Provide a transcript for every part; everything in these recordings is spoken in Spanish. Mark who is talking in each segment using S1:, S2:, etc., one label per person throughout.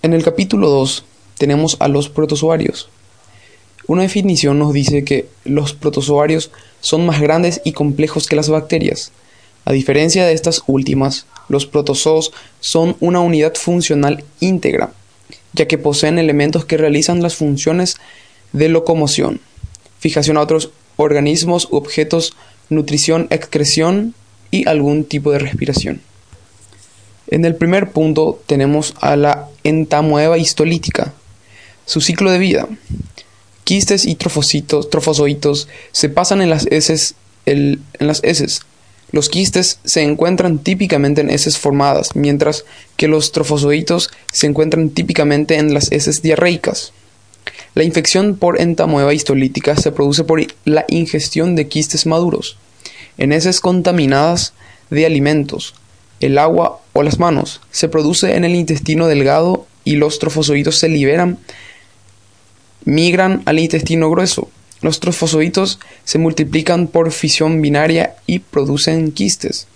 S1: En el capítulo 2 tenemos a los protozoarios. Una definición nos dice que los protozoarios son más grandes y complejos que las bacterias. A diferencia de estas últimas, los protozoos son una unidad funcional íntegra, ya que poseen elementos que realizan las funciones de locomoción, fijación a otros organismos u objetos, nutrición, excreción y algún tipo de respiración. En el primer punto tenemos a la entamoeba histolítica. Su ciclo de vida. Quistes y trofocitos, trofozoitos se pasan en las heces, en las heces. Los quistes se encuentran típicamente en heces formadas, mientras que los trofozoitos se encuentran típicamente en las heces diarreicas. La infección por entamoeba histolítica se produce por la ingestión de quistes maduros, en heces contaminadas de alimentos, el agua o las manos. Se produce en el intestino delgado y los trofozoitos se liberan, migran al intestino grueso. Los trofozoitos se multiplican por fisión binaria y producen quistes.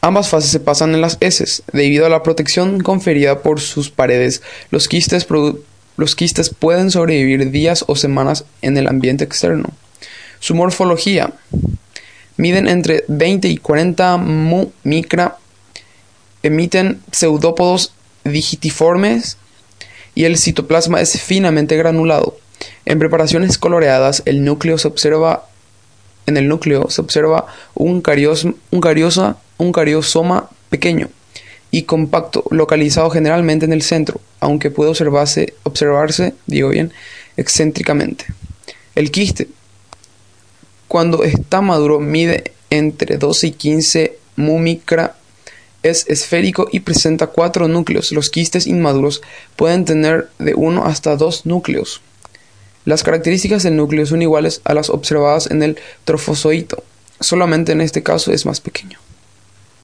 S1: Ambas fases se pasan en las heces. Debido a la protección conferida por sus paredes, los quistes pueden sobrevivir días o semanas en el ambiente externo. Su morfología miden entre 20 y 40 mu micra, emiten pseudópodos digitiformes y el citoplasma es finamente granulado. En preparaciones coloreadas, el núcleo se observa en el núcleo se observa un, un, cariosa, un cariosoma pequeño y compacto, localizado generalmente en el centro, aunque puede observarse, observarse digo bien, excéntricamente. El quiste, cuando está maduro mide entre 12 y 15 mumicra, es esférico y presenta cuatro núcleos. Los quistes inmaduros pueden tener de uno hasta dos núcleos. Las características del núcleo son iguales a las observadas en el trofozoito, solamente en este caso es más pequeño.